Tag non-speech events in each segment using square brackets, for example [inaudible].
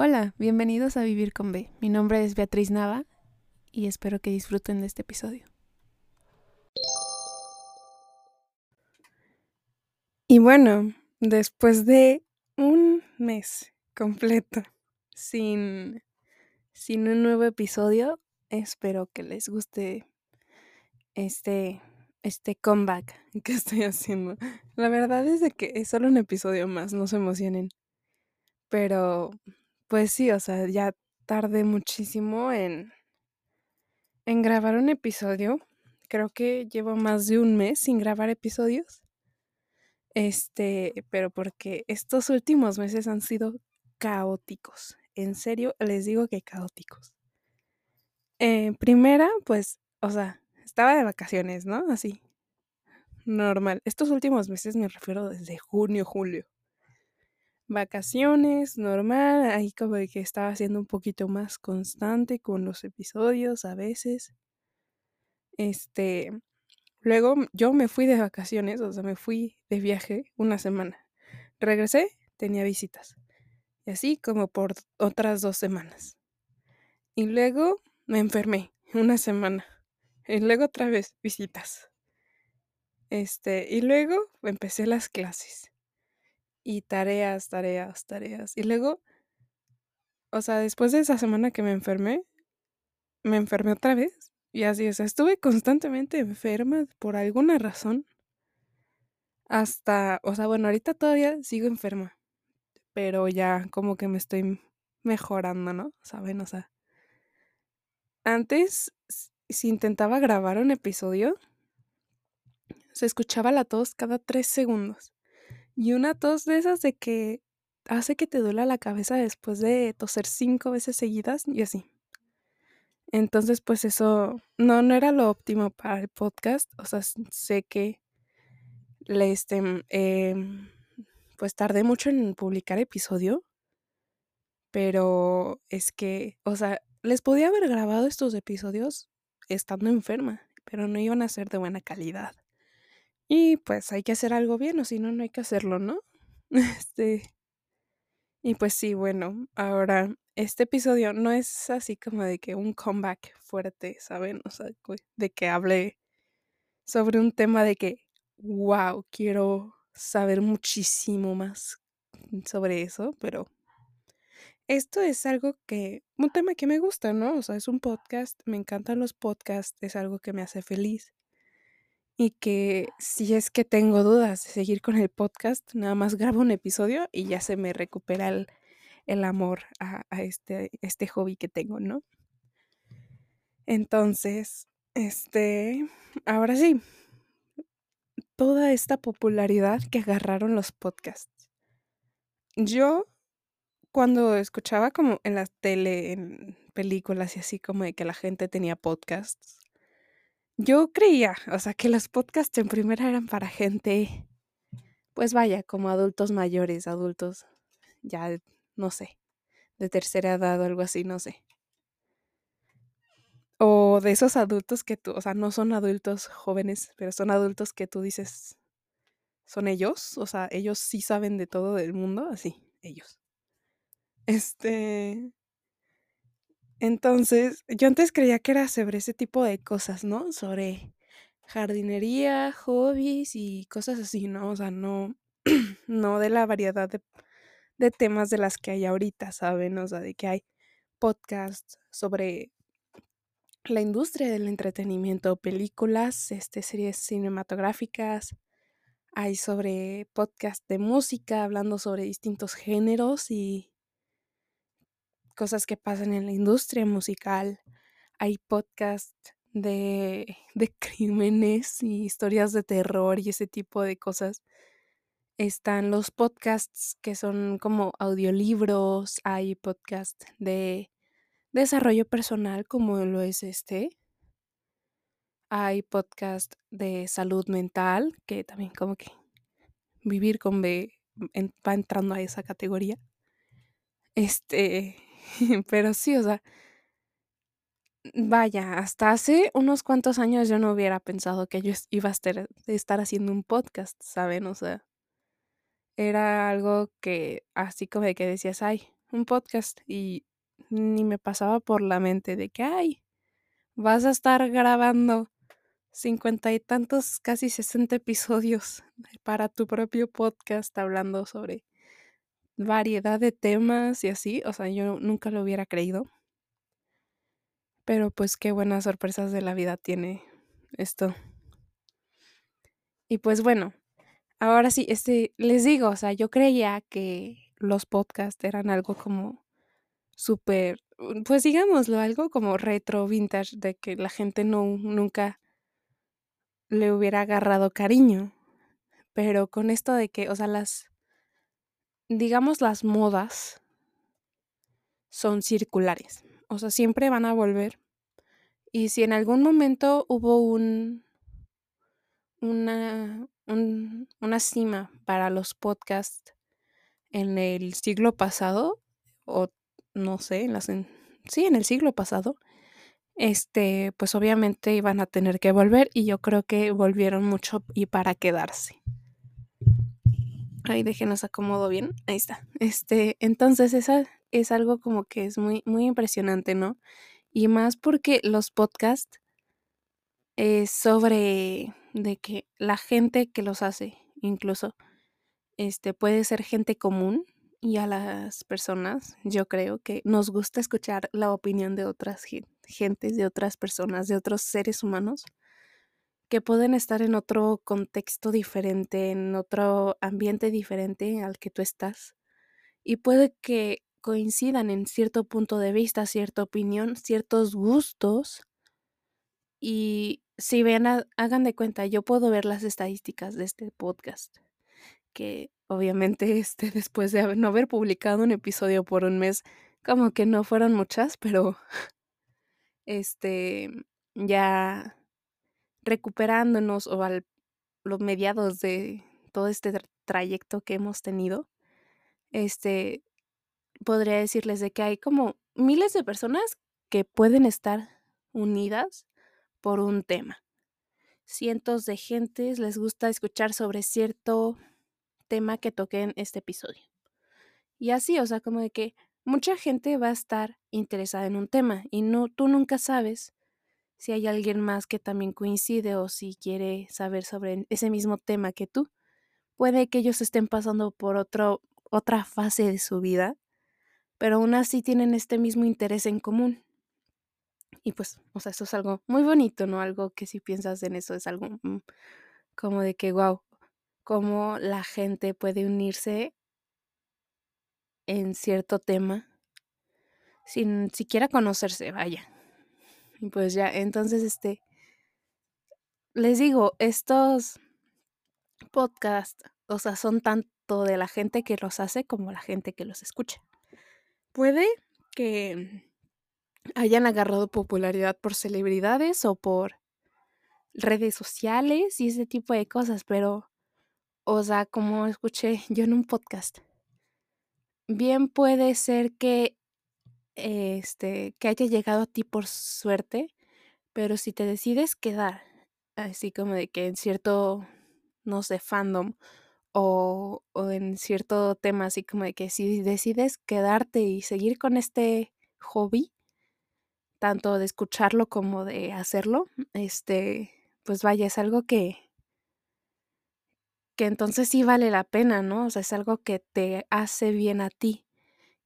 Hola, bienvenidos a Vivir con B. Mi nombre es Beatriz Nava y espero que disfruten de este episodio. Y bueno, después de un mes completo sin, sin un nuevo episodio, espero que les guste este, este comeback [laughs] que estoy haciendo. La verdad es de que es solo un episodio más, no se emocionen. Pero pues sí, o sea, ya tardé muchísimo en, en grabar un episodio. Creo que llevo más de un mes sin grabar episodios. Este, pero porque estos últimos meses han sido caóticos. En serio, les digo que caóticos. Eh, primera, pues, o sea, estaba de vacaciones, ¿no? Así. Normal. Estos últimos meses me refiero desde junio, julio vacaciones, normal, ahí como que estaba siendo un poquito más constante con los episodios a veces. Este, luego yo me fui de vacaciones, o sea, me fui de viaje una semana. Regresé, tenía visitas. Y así como por otras dos semanas. Y luego me enfermé [laughs] una semana. Y luego otra vez visitas. Este, y luego empecé las clases y tareas, tareas, tareas. Y luego, o sea, después de esa semana que me enfermé, me enfermé otra vez. Y así, o sea, estuve constantemente enferma por alguna razón. Hasta, o sea, bueno, ahorita todavía sigo enferma. Pero ya como que me estoy mejorando, ¿no? ¿Saben? O sea, antes, si intentaba grabar un episodio, se escuchaba la tos cada tres segundos. Y una tos de esas de que hace que te duela la cabeza después de toser cinco veces seguidas y así. Entonces, pues eso no, no era lo óptimo para el podcast. O sea, sé que le este, em, pues tardé mucho en publicar episodio. Pero es que, o sea, les podía haber grabado estos episodios estando enferma, pero no iban a ser de buena calidad. Y pues hay que hacer algo bien, o si no, no hay que hacerlo, ¿no? [laughs] Este. Y pues sí, bueno, ahora este episodio no es así como de que un comeback fuerte, ¿saben? O sea, de que hable sobre un tema de que, wow, quiero saber muchísimo más sobre eso, pero esto es algo que, un tema que me gusta, ¿no? O sea, es un podcast, me encantan los podcasts, es algo que me hace feliz y que si es que tengo dudas de seguir con el podcast, nada más grabo un episodio y ya se me recupera el, amor a, este, este hobby que tengo, ¿no? Entonces, este, ahora sí, toda esta popularidad que agarraron los podcasts. Yo, cuando escuchaba como en la tele, en películas y así como de que la gente tenía podcasts, yo creía, o sea, que los podcasts en primera eran para gente, pues vaya, como adultos mayores, adultos ya, no sé, de tercera edad o algo así, no sé. O de esos adultos que tú, o sea, no son adultos jóvenes, pero son adultos que tú dices, son ellos, o sea, ellos sí saben de todo del mundo, así, ellos. Este, entonces, yo antes creía que era sobre ese tipo de cosas, ¿no? Sobre jardinería, hobbies y cosas así, ¿no? O sea, no, [clears throat] no de la variedad de, temas de las que hay ahorita, ¿saben? O sea, de que hay podcasts sobre la industria del entretenimiento, películas, este, series cinematográficas, hay sobre podcasts de música, hablando sobre distintos géneros y cosas que pasan en la industria musical, hay podcasts de, [laughs] de crímenes y historias de terror y ese tipo de cosas. Están los podcasts que son como audiolibros, hay podcasts de desarrollo personal como lo es este. Hay podcast de salud mental, que también como que vivir con B va entrando a esa categoría. Este, [laughs] Pero sí, o sea, vaya, hasta hace unos cuantos años yo no hubiera pensado que yo iba a estar, estar haciendo un podcast, ¿saben? O sea, era algo que así como de que decías, ay, un podcast y ni me pasaba por la mente de que, ay, vas a estar grabando cincuenta y tantos, casi sesenta episodios [laughs] para tu propio podcast hablando sobre variedad de temas y así. O sea, yo nunca lo hubiera creído. Pero pues qué buenas sorpresas de la vida tiene esto. Y pues bueno, ahora sí, este, les digo, o sea, yo creía que los podcasts eran algo como súper, pues digámoslo, algo como retro, vintage, de que la gente no, nunca le hubiera agarrado cariño. Pero con esto de que, o sea, las, digamos, las modas son circulares. O sea, siempre van a volver. Y si en algún momento hubo un, una, una cima para los podcasts en el siglo pasado, o no sé, en las, sí, en el siglo pasado, este, pues obviamente iban a tener que volver y yo creo que volvieron mucho y para quedarse. Ahí déjenos acomodo bien. Ahí está. Este, entonces esa es algo como que es muy, muy impresionante, ¿no? Y más porque los podcasts es sobre de que la gente que los hace, incluso, este, puede ser gente común y a las personas, yo creo que nos gusta escuchar la opinión de otras gentes, de otras personas, de otros seres humanos que pueden estar en otro contexto diferente, en otro ambiente diferente al que tú estás. Y puede que coincidan en cierto punto de vista, cierta opinión, ciertos gustos. Y si ven, hagan de cuenta, yo puedo ver las estadísticas de este podcast, que obviamente [laughs] este, después de no haber publicado un episodio por un mes, como que no fueron muchas, pero este ya recuperándonos o a los mediados de todo este trayecto que hemos tenido, este, podría decirles de que hay como miles de personas que pueden estar unidas por un tema. Cientos de gentes les gusta escuchar sobre cierto tema que toque en este episodio. Y así, o sea, como de que mucha gente va a estar interesada en un tema y no tú nunca sabes si hay alguien más que también coincide o si quiere saber sobre ese mismo tema que tú. Puede que ellos estén pasando por otro, otra fase de su vida, pero aún así tienen este mismo interés en común. Y pues, o sea, eso es algo muy bonito, ¿no? Algo que si piensas en eso es algo mm, como de que, wow, cómo la gente puede unirse en cierto tema sin siquiera conocerse, vaya. Y pues ya, entonces, este, les digo, estos podcasts, o sea, son tanto de la gente que los hace como la gente que los escucha. Puede que hayan agarrado popularidad por celebridades o por redes sociales y ese tipo de cosas, pero, o sea, como escuché yo en un podcast, bien puede ser que este, que haya llegado a ti por suerte, pero si te decides quedar, así como de que en cierto, no sé, fandom o, o en cierto tema, así como de que si decides quedarte y seguir con este hobby, tanto de escucharlo como de hacerlo, este, pues vaya, es algo que, que entonces sí vale la pena, ¿no? O sea, es algo que te hace bien a ti.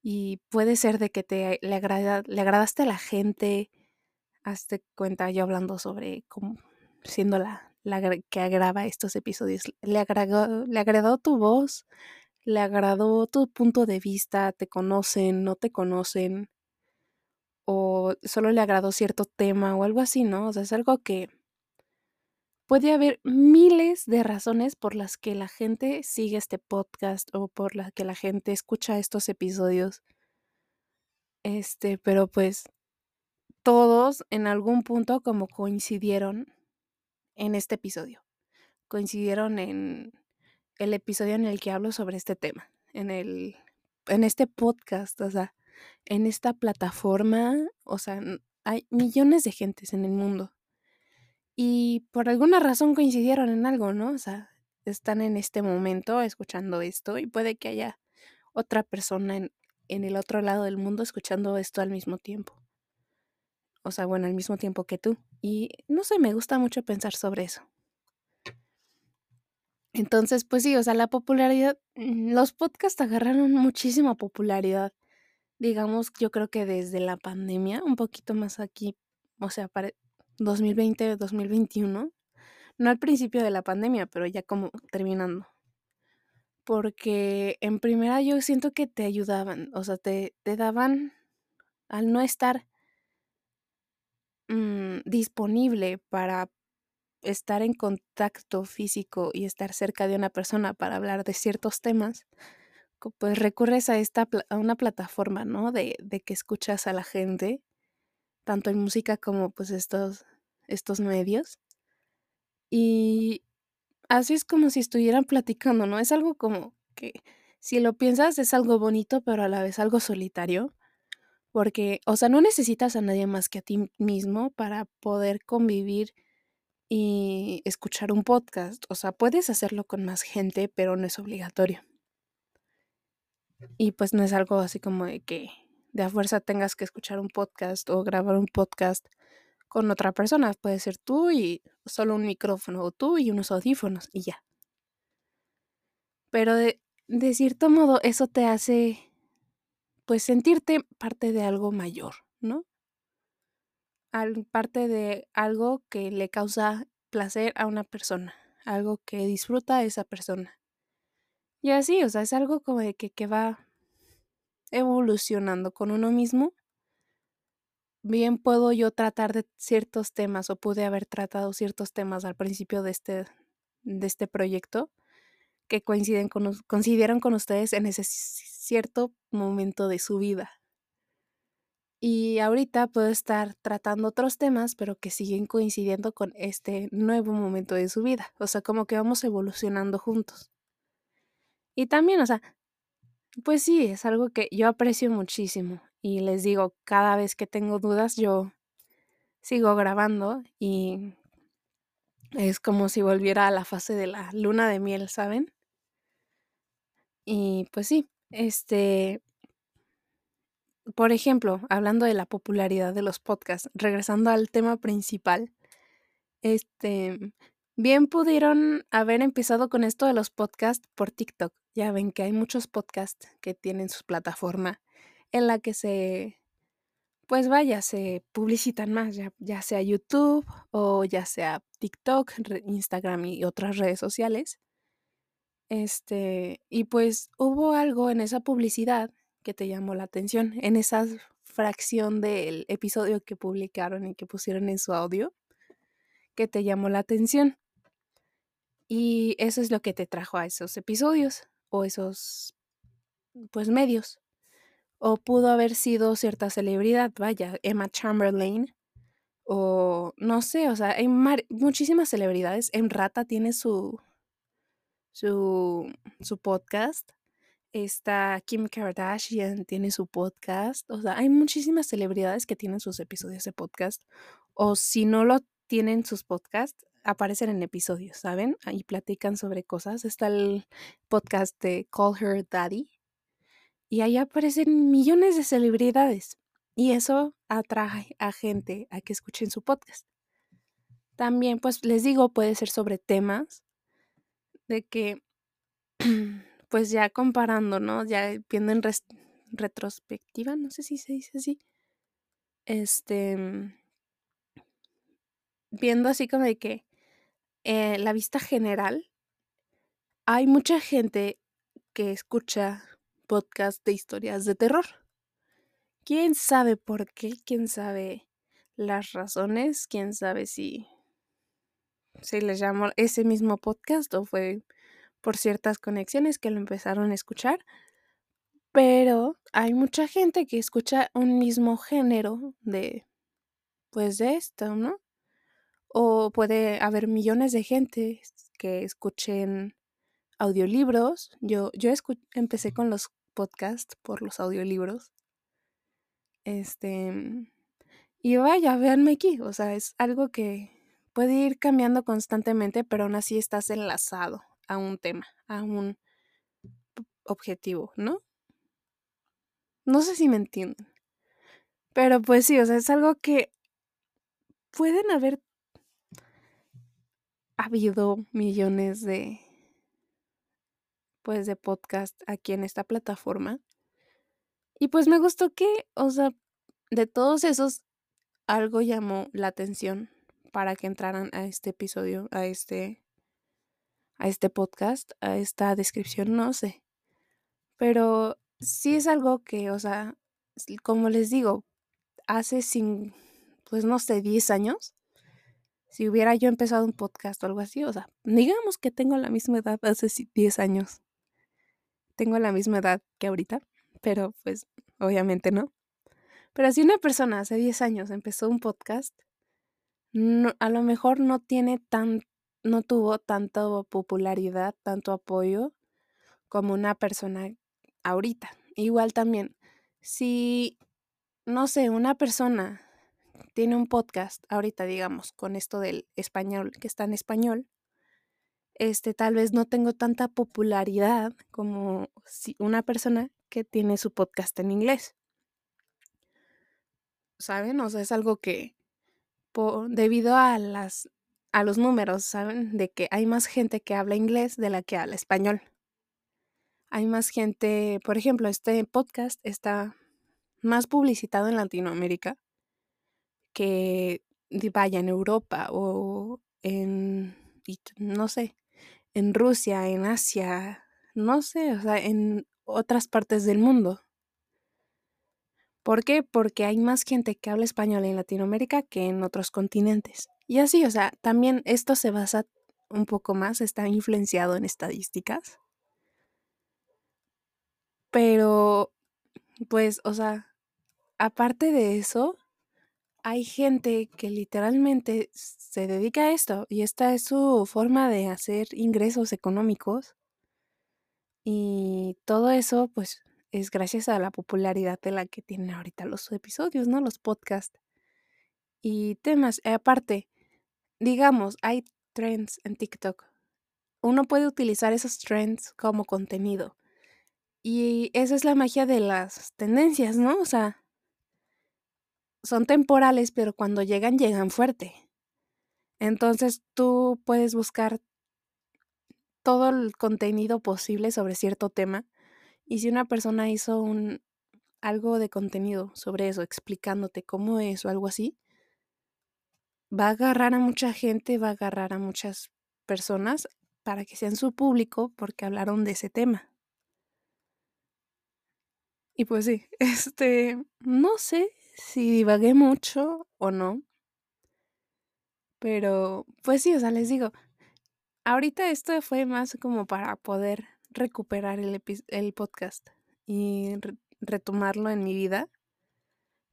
Y puede ser de que te le, agrada, le agradaste a la gente, hazte cuenta yo hablando sobre cómo siendo la, la que graba estos episodios, le agradó, le agradó tu voz, le agradó tu punto de vista, te conocen, no te conocen, o solo le agradó cierto tema o algo así, ¿no? O sea, es algo que puede haber miles de razones por las que la gente sigue este podcast o por las que la gente escucha estos episodios. Este, pero pues todos en algún punto como coincidieron en este episodio. Coincidieron en el episodio en el que hablo sobre este tema, en el en este podcast, o sea, en esta plataforma, o sea, hay millones de gentes en el mundo y por alguna razón coincidieron en algo, ¿no? O sea, están en este momento escuchando esto y puede que haya otra persona en en el otro lado del mundo escuchando esto al mismo tiempo. O sea, bueno, al mismo tiempo que tú. Y no sé, me gusta mucho pensar sobre eso. Entonces, pues sí, o sea, la popularidad, mm, los podcasts agarraron muchísima popularidad. Digamos, yo creo que desde la pandemia, un poquito más aquí, o sea, para 2020, 2021, no al principio de la pandemia, pero ya como terminando. Porque en primera yo siento que te ayudaban, o sea, te, te daban, al no estar mm, disponible para estar en contacto físico y estar cerca de una persona para hablar de ciertos temas, pues recurres a esta a una plataforma, ¿no? De, de, que escuchas a la gente, tanto en música como pues estos, estos medios. Y así es como si estuvieran platicando, ¿no? Es algo como que, si lo piensas, es algo bonito, pero a la vez algo solitario. Porque, o sea, no necesitas a nadie más que a ti mismo para poder convivir y escuchar un podcast. O sea, puedes hacerlo con más gente, pero no es obligatorio. Y pues no es algo así como de que de a fuerza tengas que escuchar un podcast o grabar un podcast con otra persona. Puede ser tú y solo un micrófono o tú y unos audífonos y ya. Pero de, cierto modo eso te hace pues sentirte parte de algo mayor, ¿no? parte de algo que le causa placer a una persona, algo que disfruta esa persona. Y así, o sea, es algo como de que, que va evolucionando con uno mismo. Bien puedo yo tratar de ciertos temas o pude haber tratado ciertos temas al principio de este, de este proyecto que coinciden con, coincidieron con ustedes en ese cierto momento de su vida. Y ahorita puedo estar tratando otros temas, pero que siguen coincidiendo con este nuevo momento de su vida. O sea, como que vamos evolucionando juntos. Y también, o sea, pues sí, es algo que yo aprecio muchísimo. Y les digo, cada vez que tengo dudas, yo sigo grabando y es como si volviera a la fase de la luna de miel, ¿saben? Y pues sí, este, por ejemplo, hablando de la popularidad de los podcasts, regresando al tema principal, este, bien pudieron haber empezado con esto de los podcasts por TikTok. Ya ven que hay muchos podcasts que tienen su plataforma en la que se, pues vaya, se publicitan más, ya, ya sea YouTube o ya sea TikTok, Instagram y otras redes sociales. Este, y pues hubo algo en esa publicidad que te llamó la atención en esa fracción del episodio que publicaron y que pusieron en su audio que te llamó la atención. Y eso es lo que te trajo a esos episodios o esos pues medios. O pudo haber sido cierta celebridad, vaya, Emma Chamberlain o no sé, o sea, hay muchísimas celebridades. En Rata tiene su su su podcast Está Kim Kardashian, tiene su podcast. O sea, hay muchísimas celebridades que tienen sus episodios de podcast. O si no lo tienen sus podcasts, aparecen en episodios, ¿saben? Ahí platican sobre cosas. Está el podcast de Call Her Daddy. Y ahí aparecen millones de celebridades. Y eso atrae a gente a que escuchen su podcast. También, pues les digo, puede ser sobre temas de que [clears throat] pues ya comparando, ¿no? Ya viendo en retrospectiva, no sé si se dice así. Este. Viendo así como de que eh, la vista general, hay mucha gente que escucha podcast de historias de terror. ¿Quién sabe por qué? ¿Quién sabe las razones? ¿Quién sabe si se les llamó ese mismo podcast o fue por ciertas conexiones que lo empezaron a escuchar. Pero hay mucha gente que escucha un mismo género de, pues de esto, ¿no? O puede haber millones de gente que escuchen audiolibros. Yo, yo empecé con los podcasts por los audiolibros. Este, y vaya, véanme aquí, o sea, es algo que puede ir cambiando constantemente, pero aún así estás enlazado a un tema, a un objetivo, ¿no? No sé si me entienden. Pero pues sí, o sea, es algo que pueden haber habido millones de pues de podcast aquí en esta plataforma. Y pues me gustó que, o sea, de todos esos algo llamó la atención para que entraran a este episodio, a este a este podcast, a esta descripción, no sé. Pero sí es algo que, o sea, como les digo, hace sin, pues no sé, 10 años, si hubiera yo empezado un podcast o algo así, o sea, digamos que tengo la misma edad hace 10 años. Tengo la misma edad que ahorita, pero pues obviamente no. Pero si una persona hace 10 años empezó un podcast, a lo mejor no tiene tan, no tuvo tanta popularidad, tanto apoyo como una persona ahorita. Igual también, si, no sé, una persona tiene un podcast ahorita, digamos, con esto del español, que está en español, este, tal vez no tengo tanta popularidad como si una persona que tiene su podcast en inglés. ¿Saben? O sea, es algo que debido a las a los números, ¿saben? De que hay más gente que habla inglés de la que habla español. Hay más gente, por ejemplo, este podcast está más publicitado en Latinoamérica que vaya en Europa o en, no sé, en Rusia, en Asia, no sé, o sea, en otras partes del mundo. ¿Por qué? Porque hay más gente que habla español en Latinoamérica que en otros continentes. Y así, o sea, también esto se basa un poco más, está influenciado en estadísticas. Pero, pues, o sea, aparte de eso, hay gente que literalmente se dedica a esto y esta es su forma de hacer ingresos económicos. Y todo eso, pues, es gracias a la popularidad de la que tienen ahorita los episodios, ¿no? Los podcasts y temas. Aparte, digamos, hay trends en TikTok. Uno puede utilizar esos trends como contenido. Y esa es la magia de las tendencias, ¿no? O sea, son temporales, pero cuando llegan, llegan fuerte. Entonces tú puedes buscar todo el contenido posible sobre cierto tema. Y si una persona hizo un algo de contenido sobre eso, explicándote cómo es o algo así, va a agarrar a mucha gente, va a agarrar a muchas personas para que sean su público porque hablaron de ese tema. Y pues sí, [laughs] este, no sé si divagué mucho o no. Pero, pues sí, o sea, les digo, ahorita esto fue más como para poder recuperar el, el podcast y retomarlo en mi vida,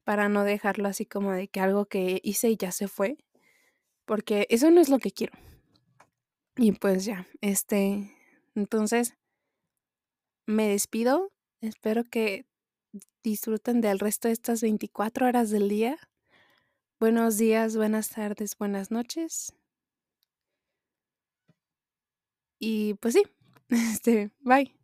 para no dejarlo así como de que algo que hice y ya se fue, porque eso no es lo que quiero. Y pues ya, este, entonces, me despido, espero que disfruten del resto de estas 24 horas del día. Buenos días, buenas tardes, buenas noches. Y pues sí, [laughs] este, bye.